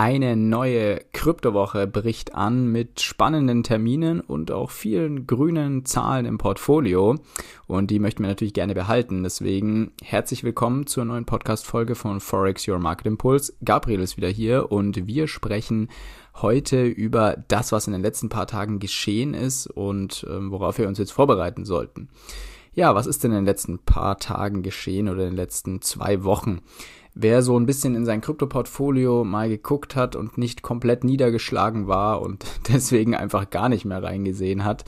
Eine neue Kryptowoche bricht an mit spannenden Terminen und auch vielen grünen Zahlen im Portfolio. Und die möchten wir natürlich gerne behalten. Deswegen herzlich willkommen zur neuen Podcast-Folge von Forex Your Market Impulse. Gabriel ist wieder hier und wir sprechen heute über das, was in den letzten paar Tagen geschehen ist und äh, worauf wir uns jetzt vorbereiten sollten. Ja, was ist denn in den letzten paar Tagen geschehen oder in den letzten zwei Wochen? Wer so ein bisschen in sein Krypto-Portfolio mal geguckt hat und nicht komplett niedergeschlagen war und deswegen einfach gar nicht mehr reingesehen hat,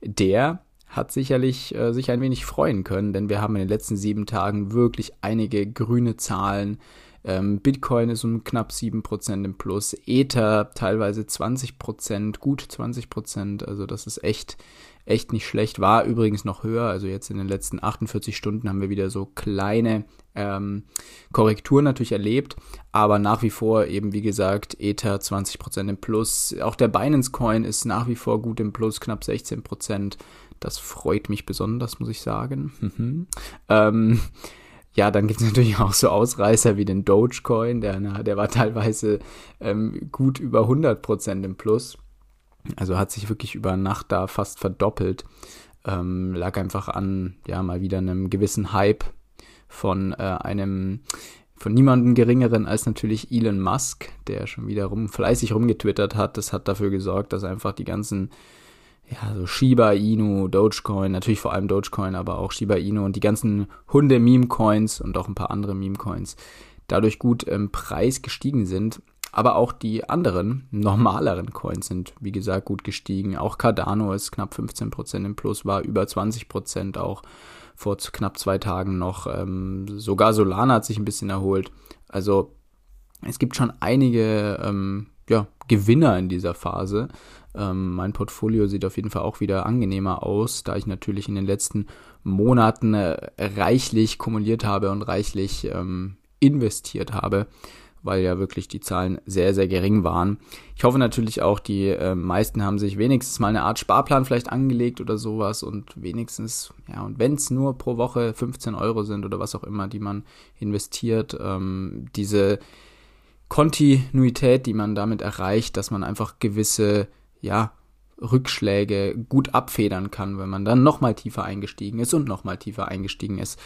der hat sicherlich äh, sich ein wenig freuen können, denn wir haben in den letzten sieben Tagen wirklich einige grüne Zahlen. Ähm, Bitcoin ist um knapp 7% im Plus, Ether teilweise 20%, gut 20%, also das ist echt, echt nicht schlecht. War übrigens noch höher, also jetzt in den letzten 48 Stunden haben wir wieder so kleine ähm, Korrekturen natürlich erlebt, aber nach wie vor eben, wie gesagt, Ether 20% im Plus. Auch der Binance Coin ist nach wie vor gut im Plus, knapp 16%. Das freut mich besonders, muss ich sagen. Ähm, ja, dann gibt es natürlich auch so Ausreißer wie den Dogecoin, der, der war teilweise ähm, gut über 100% im Plus. Also hat sich wirklich über Nacht da fast verdoppelt. Ähm, lag einfach an, ja, mal wieder einem gewissen Hype von äh, einem von niemandem geringeren als natürlich Elon Musk, der schon wieder rum, fleißig rumgetwittert hat. Das hat dafür gesorgt, dass einfach die ganzen, ja, so Shiba Inu, Dogecoin, natürlich vor allem Dogecoin, aber auch Shiba Inu und die ganzen Hunde-Meme-Coins und auch ein paar andere Meme-Coins dadurch gut im Preis gestiegen sind. Aber auch die anderen, normaleren Coins sind, wie gesagt, gut gestiegen. Auch Cardano ist knapp 15% im Plus, war über 20% auch vor knapp zwei Tagen noch. Ähm, sogar Solana hat sich ein bisschen erholt. Also es gibt schon einige ähm, ja, Gewinner in dieser Phase. Ähm, mein Portfolio sieht auf jeden Fall auch wieder angenehmer aus, da ich natürlich in den letzten Monaten äh, reichlich kumuliert habe und reichlich ähm, investiert habe weil ja wirklich die Zahlen sehr, sehr gering waren. Ich hoffe natürlich auch, die äh, meisten haben sich wenigstens mal eine Art Sparplan vielleicht angelegt oder sowas und wenigstens, ja, und wenn es nur pro Woche 15 Euro sind oder was auch immer, die man investiert, ähm, diese Kontinuität, die man damit erreicht, dass man einfach gewisse, ja, Rückschläge gut abfedern kann, wenn man dann nochmal tiefer eingestiegen ist und nochmal tiefer eingestiegen ist.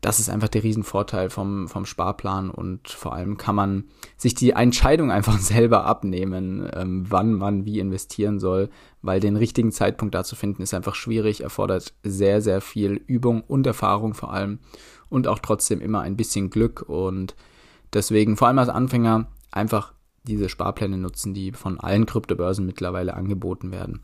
Das ist einfach der Riesenvorteil vom, vom Sparplan und vor allem kann man sich die Entscheidung einfach selber abnehmen, ähm, wann man wie investieren soll, weil den richtigen Zeitpunkt da zu finden ist einfach schwierig, erfordert sehr, sehr viel Übung und Erfahrung vor allem und auch trotzdem immer ein bisschen Glück und deswegen vor allem als Anfänger einfach diese Sparpläne nutzen, die von allen Kryptobörsen mittlerweile angeboten werden,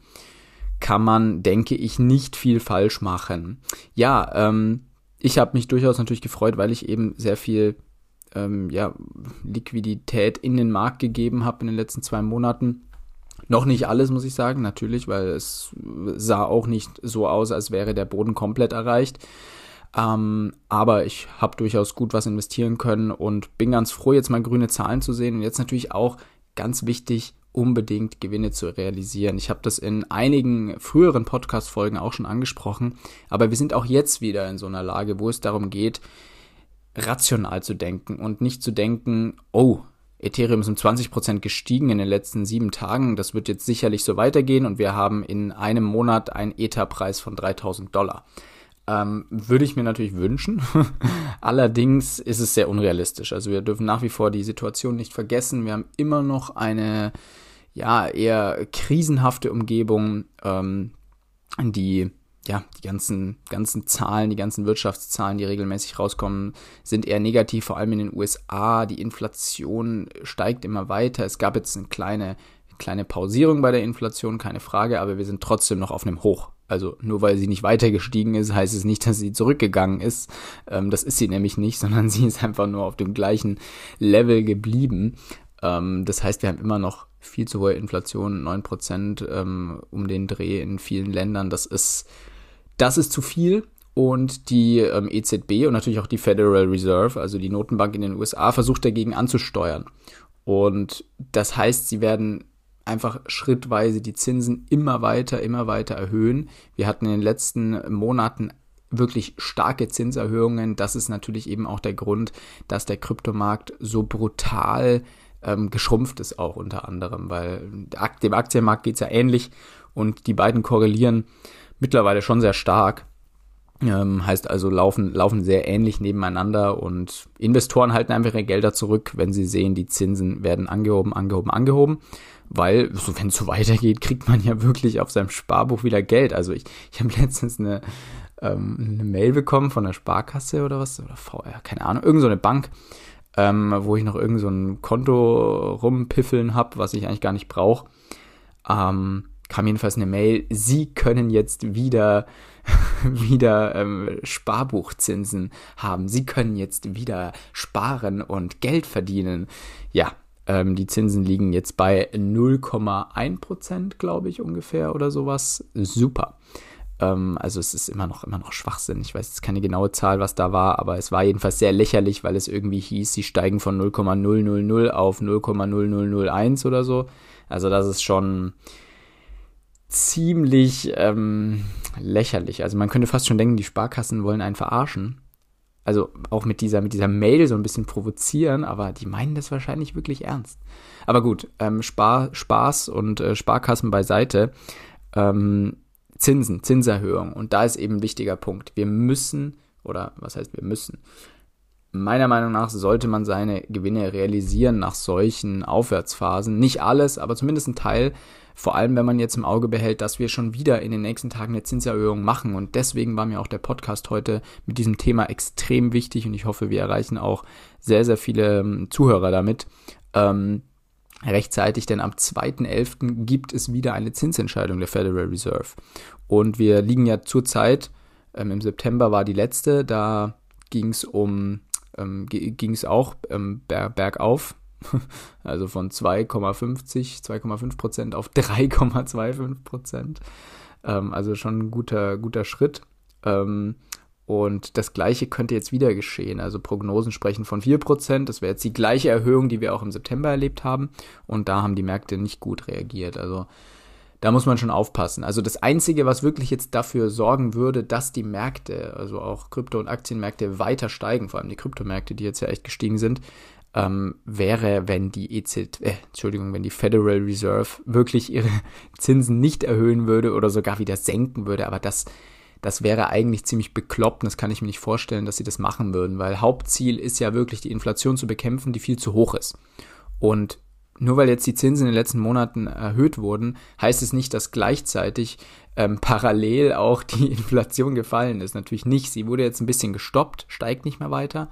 kann man, denke ich, nicht viel falsch machen. Ja, ähm, ich habe mich durchaus natürlich gefreut, weil ich eben sehr viel ähm, ja, Liquidität in den Markt gegeben habe in den letzten zwei Monaten. Noch nicht alles, muss ich sagen, natürlich, weil es sah auch nicht so aus, als wäre der Boden komplett erreicht. Ähm, aber ich habe durchaus gut was investieren können und bin ganz froh, jetzt mal grüne Zahlen zu sehen. Und jetzt natürlich auch ganz wichtig, unbedingt Gewinne zu realisieren. Ich habe das in einigen früheren Podcast-Folgen auch schon angesprochen, aber wir sind auch jetzt wieder in so einer Lage, wo es darum geht, rational zu denken und nicht zu denken, oh, Ethereum ist um 20% gestiegen in den letzten sieben Tagen. Das wird jetzt sicherlich so weitergehen und wir haben in einem Monat einen Ether-Preis von 3000 Dollar. Ähm, würde ich mir natürlich wünschen. Allerdings ist es sehr unrealistisch. Also wir dürfen nach wie vor die Situation nicht vergessen. Wir haben immer noch eine ja eher krisenhafte Umgebung, ähm, die ja, die ganzen, ganzen Zahlen, die ganzen Wirtschaftszahlen, die regelmäßig rauskommen, sind eher negativ, vor allem in den USA. Die Inflation steigt immer weiter. Es gab jetzt eine kleine, kleine Pausierung bei der Inflation, keine Frage, aber wir sind trotzdem noch auf einem Hoch. Also nur weil sie nicht weiter gestiegen ist, heißt es nicht, dass sie zurückgegangen ist. Ähm, das ist sie nämlich nicht, sondern sie ist einfach nur auf dem gleichen Level geblieben. Ähm, das heißt, wir haben immer noch viel zu hohe Inflation, 9% ähm, um den Dreh in vielen Ländern. Das ist, das ist zu viel. Und die ähm, EZB und natürlich auch die Federal Reserve, also die Notenbank in den USA, versucht dagegen anzusteuern. Und das heißt, sie werden einfach schrittweise die Zinsen immer weiter, immer weiter erhöhen. Wir hatten in den letzten Monaten wirklich starke Zinserhöhungen. Das ist natürlich eben auch der Grund, dass der Kryptomarkt so brutal ähm, geschrumpft ist auch unter anderem, weil dem Aktienmarkt geht es ja ähnlich und die beiden korrelieren mittlerweile schon sehr stark. Ähm, heißt also, laufen, laufen sehr ähnlich nebeneinander und Investoren halten einfach ihre Gelder zurück, wenn sie sehen, die Zinsen werden angehoben, angehoben, angehoben. Weil, so, wenn es so weitergeht, kriegt man ja wirklich auf seinem Sparbuch wieder Geld. Also ich, ich habe letztens eine, ähm, eine Mail bekommen von der Sparkasse oder was, oder VR, keine Ahnung, irgend so Bank, ähm, wo ich noch irgend so Konto rumpiffeln habe, was ich eigentlich gar nicht brauche. Ähm, kam jedenfalls eine Mail, Sie können jetzt wieder wieder ähm, Sparbuchzinsen haben. Sie können jetzt wieder sparen und Geld verdienen. Ja, ähm, die Zinsen liegen jetzt bei 0,1 Prozent, glaube ich, ungefähr oder sowas. Super. Ähm, also es ist immer noch, immer noch Schwachsinn. Ich weiß jetzt keine genaue Zahl, was da war, aber es war jedenfalls sehr lächerlich, weil es irgendwie hieß, sie steigen von 0,000 auf 0,0001 oder so. Also das ist schon ziemlich ähm, lächerlich. Also man könnte fast schon denken, die Sparkassen wollen einen verarschen. Also auch mit dieser, mit dieser Mail so ein bisschen provozieren, aber die meinen das wahrscheinlich wirklich ernst. Aber gut, ähm, Spar, Spaß und äh, Sparkassen beiseite. Ähm, Zinsen, Zinserhöhung. Und da ist eben ein wichtiger Punkt. Wir müssen, oder was heißt wir müssen? Meiner Meinung nach sollte man seine Gewinne realisieren nach solchen Aufwärtsphasen. Nicht alles, aber zumindest ein Teil, vor allem, wenn man jetzt im Auge behält, dass wir schon wieder in den nächsten Tagen eine Zinserhöhung machen. Und deswegen war mir auch der Podcast heute mit diesem Thema extrem wichtig und ich hoffe, wir erreichen auch sehr, sehr viele ähm, Zuhörer damit. Ähm, rechtzeitig, denn am 2.11. gibt es wieder eine Zinsentscheidung der Federal Reserve. Und wir liegen ja zurzeit, ähm, im September war die letzte, da ging es um, ähm, ging es auch ähm, bergauf also von 2,50, 2,5 Prozent auf 3,25 Prozent. Ähm, also schon ein guter, guter Schritt. Ähm, und das Gleiche könnte jetzt wieder geschehen. Also Prognosen sprechen von 4 Prozent. Das wäre jetzt die gleiche Erhöhung, die wir auch im September erlebt haben. Und da haben die Märkte nicht gut reagiert. Also da muss man schon aufpassen. Also das Einzige, was wirklich jetzt dafür sorgen würde, dass die Märkte, also auch Krypto- und Aktienmärkte weiter steigen, vor allem die Kryptomärkte, die jetzt ja echt gestiegen sind, ähm, wäre, wenn die EZB, äh, Entschuldigung, wenn die Federal Reserve wirklich ihre Zinsen nicht erhöhen würde oder sogar wieder senken würde. Aber das, das wäre eigentlich ziemlich bekloppt. Das kann ich mir nicht vorstellen, dass sie das machen würden, weil Hauptziel ist ja wirklich die Inflation zu bekämpfen, die viel zu hoch ist. Und nur weil jetzt die Zinsen in den letzten Monaten erhöht wurden, heißt es nicht, dass gleichzeitig ähm, parallel auch die Inflation gefallen ist. Natürlich nicht. Sie wurde jetzt ein bisschen gestoppt, steigt nicht mehr weiter.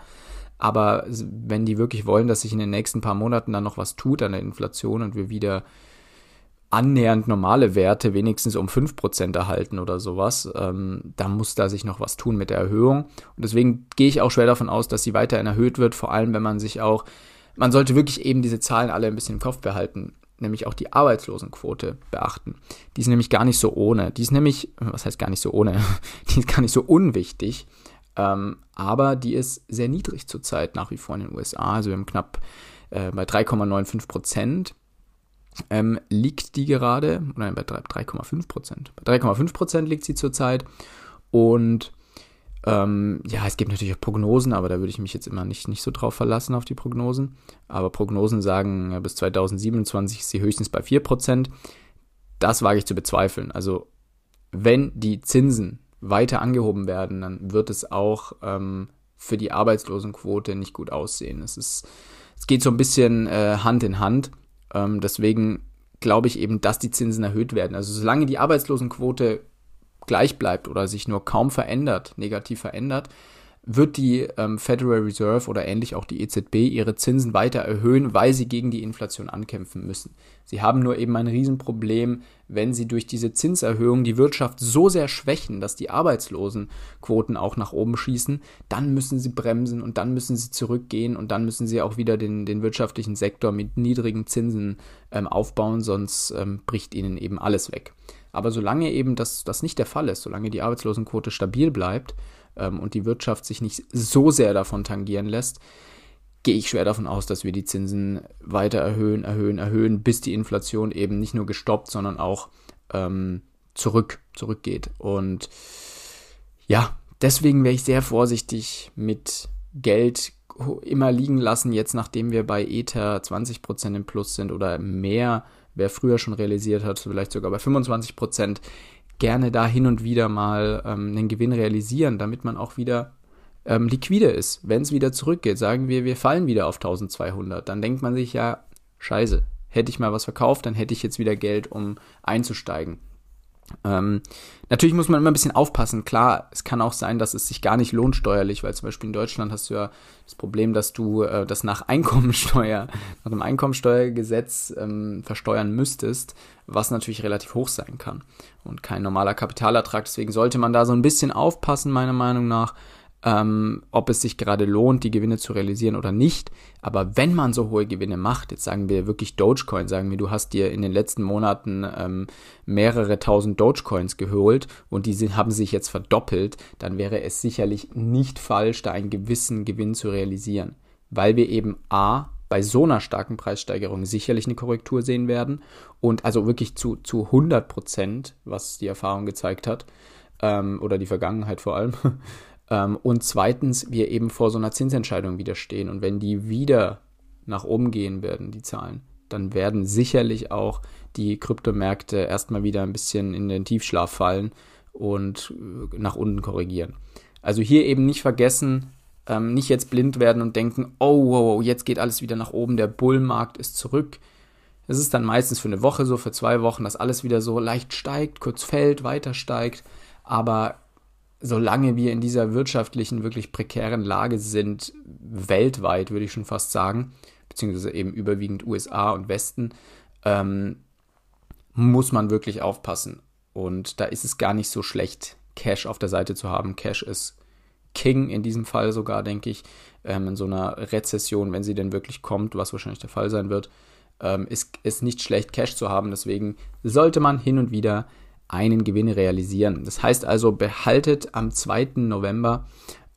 Aber wenn die wirklich wollen, dass sich in den nächsten paar Monaten dann noch was tut an der Inflation und wir wieder annähernd normale Werte wenigstens um 5% erhalten oder sowas, ähm, dann muss da sich noch was tun mit der Erhöhung. Und deswegen gehe ich auch schwer davon aus, dass sie weiterhin erhöht wird, vor allem wenn man sich auch, man sollte wirklich eben diese Zahlen alle ein bisschen im Kopf behalten, nämlich auch die Arbeitslosenquote beachten. Die ist nämlich gar nicht so ohne. Die ist nämlich, was heißt gar nicht so ohne? Die ist gar nicht so unwichtig. Ähm, aber die ist sehr niedrig zurzeit nach wie vor in den USA. Also wir haben knapp äh, bei 3,95 Prozent ähm, liegt die gerade, nein, bei 3,5 Prozent. Bei 3,5 Prozent liegt sie zurzeit. Und ähm, ja, es gibt natürlich auch Prognosen, aber da würde ich mich jetzt immer nicht, nicht so drauf verlassen auf die Prognosen. Aber Prognosen sagen, ja, bis 2027 ist sie höchstens bei 4 Prozent. Das wage ich zu bezweifeln. Also wenn die Zinsen weiter angehoben werden, dann wird es auch ähm, für die Arbeitslosenquote nicht gut aussehen. Es, ist, es geht so ein bisschen äh, Hand in Hand. Ähm, deswegen glaube ich eben, dass die Zinsen erhöht werden. Also solange die Arbeitslosenquote gleich bleibt oder sich nur kaum verändert, negativ verändert, wird die ähm, Federal Reserve oder ähnlich auch die EZB ihre Zinsen weiter erhöhen, weil sie gegen die Inflation ankämpfen müssen. Sie haben nur eben ein Riesenproblem, wenn sie durch diese Zinserhöhung die Wirtschaft so sehr schwächen, dass die Arbeitslosenquoten auch nach oben schießen, dann müssen sie bremsen und dann müssen sie zurückgehen und dann müssen sie auch wieder den, den wirtschaftlichen Sektor mit niedrigen Zinsen ähm, aufbauen, sonst ähm, bricht ihnen eben alles weg. Aber solange eben das, das nicht der Fall ist, solange die Arbeitslosenquote stabil bleibt, ähm, und die Wirtschaft sich nicht so sehr davon tangieren lässt, gehe ich schwer davon aus, dass wir die Zinsen weiter erhöhen, erhöhen, erhöhen, bis die Inflation eben nicht nur gestoppt, sondern auch ähm, zurück, zurückgeht. Und ja, deswegen wäre ich sehr vorsichtig mit Geld immer liegen lassen, jetzt nachdem wir bei Ether 20% im Plus sind oder mehr, wer früher schon realisiert hat, vielleicht sogar bei 25%, gerne da hin und wieder mal ähm, einen Gewinn realisieren, damit man auch wieder ähm, liquide ist. Wenn es wieder zurückgeht, sagen wir, wir fallen wieder auf 1200, dann denkt man sich ja, scheiße, hätte ich mal was verkauft, dann hätte ich jetzt wieder Geld, um einzusteigen. Ähm, natürlich muss man immer ein bisschen aufpassen. Klar, es kann auch sein, dass es sich gar nicht lohnt steuerlich, weil zum Beispiel in Deutschland hast du ja das Problem, dass du äh, das nach Einkommensteuer, nach dem Einkommensteuergesetz ähm, versteuern müsstest, was natürlich relativ hoch sein kann und kein normaler Kapitalertrag. Deswegen sollte man da so ein bisschen aufpassen, meiner Meinung nach ähm, ob es sich gerade lohnt, die Gewinne zu realisieren oder nicht. Aber wenn man so hohe Gewinne macht, jetzt sagen wir wirklich Dogecoin, sagen wir, du hast dir in den letzten Monaten ähm, mehrere tausend Dogecoins geholt und die haben sich jetzt verdoppelt, dann wäre es sicherlich nicht falsch, da einen gewissen Gewinn zu realisieren. Weil wir eben A, bei so einer starken Preissteigerung sicherlich eine Korrektur sehen werden und also wirklich zu, zu 100 Prozent, was die Erfahrung gezeigt hat, ähm, oder die Vergangenheit vor allem, und zweitens, wir eben vor so einer Zinsentscheidung wieder stehen. Und wenn die wieder nach oben gehen werden, die Zahlen, dann werden sicherlich auch die Kryptomärkte erstmal wieder ein bisschen in den Tiefschlaf fallen und äh, nach unten korrigieren. Also hier eben nicht vergessen, ähm, nicht jetzt blind werden und denken, oh, wow, jetzt geht alles wieder nach oben, der Bullmarkt ist zurück. Es ist dann meistens für eine Woche so, für zwei Wochen, dass alles wieder so leicht steigt, kurz fällt, weiter steigt. Aber solange wir in dieser wirtschaftlichen, wirklich prekären Lage sind, weltweit, würde ich schon fast sagen, beziehungsweise eben überwiegend USA und Westen, ähm, muss man wirklich aufpassen. Und da ist es gar nicht so schlecht, Cash auf der Seite zu haben. Cash ist King in diesem Fall sogar, denke ich, ähm, in so einer Rezession, wenn sie denn wirklich kommt, was wahrscheinlich der Fall sein wird, ähm, ist es nicht schlecht, Cash zu haben. Deswegen sollte man hin und wieder einen Gewinn realisieren. Das heißt also, behaltet am 2. November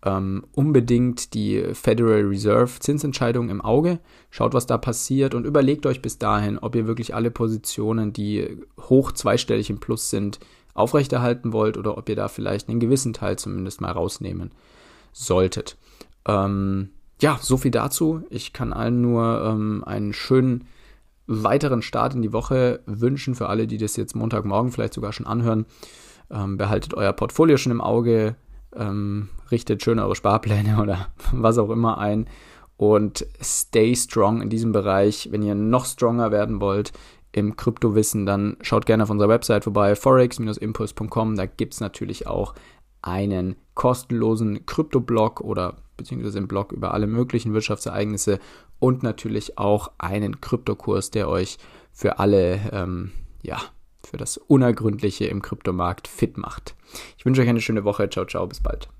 ähm, unbedingt die Federal Reserve Zinsentscheidung im Auge. Schaut, was da passiert und überlegt euch bis dahin, ob ihr wirklich alle Positionen, die hoch zweistellig im Plus sind, aufrechterhalten wollt oder ob ihr da vielleicht einen gewissen Teil zumindest mal rausnehmen solltet. Ähm, ja, so viel dazu. Ich kann allen nur ähm, einen schönen weiteren Start in die Woche wünschen für alle, die das jetzt Montagmorgen vielleicht sogar schon anhören. Ähm, behaltet euer Portfolio schon im Auge, ähm, richtet schön eure Sparpläne oder was auch immer ein und stay strong in diesem Bereich. Wenn ihr noch stronger werden wollt im Kryptowissen, dann schaut gerne auf unserer Website vorbei, forex-impuls.com. Da gibt es natürlich auch einen kostenlosen Krypto-Blog oder beziehungsweise einen Blog über alle möglichen Wirtschaftsereignisse und natürlich auch einen Kryptokurs, der euch für alle, ähm, ja, für das Unergründliche im Kryptomarkt fit macht. Ich wünsche euch eine schöne Woche. Ciao, ciao, bis bald.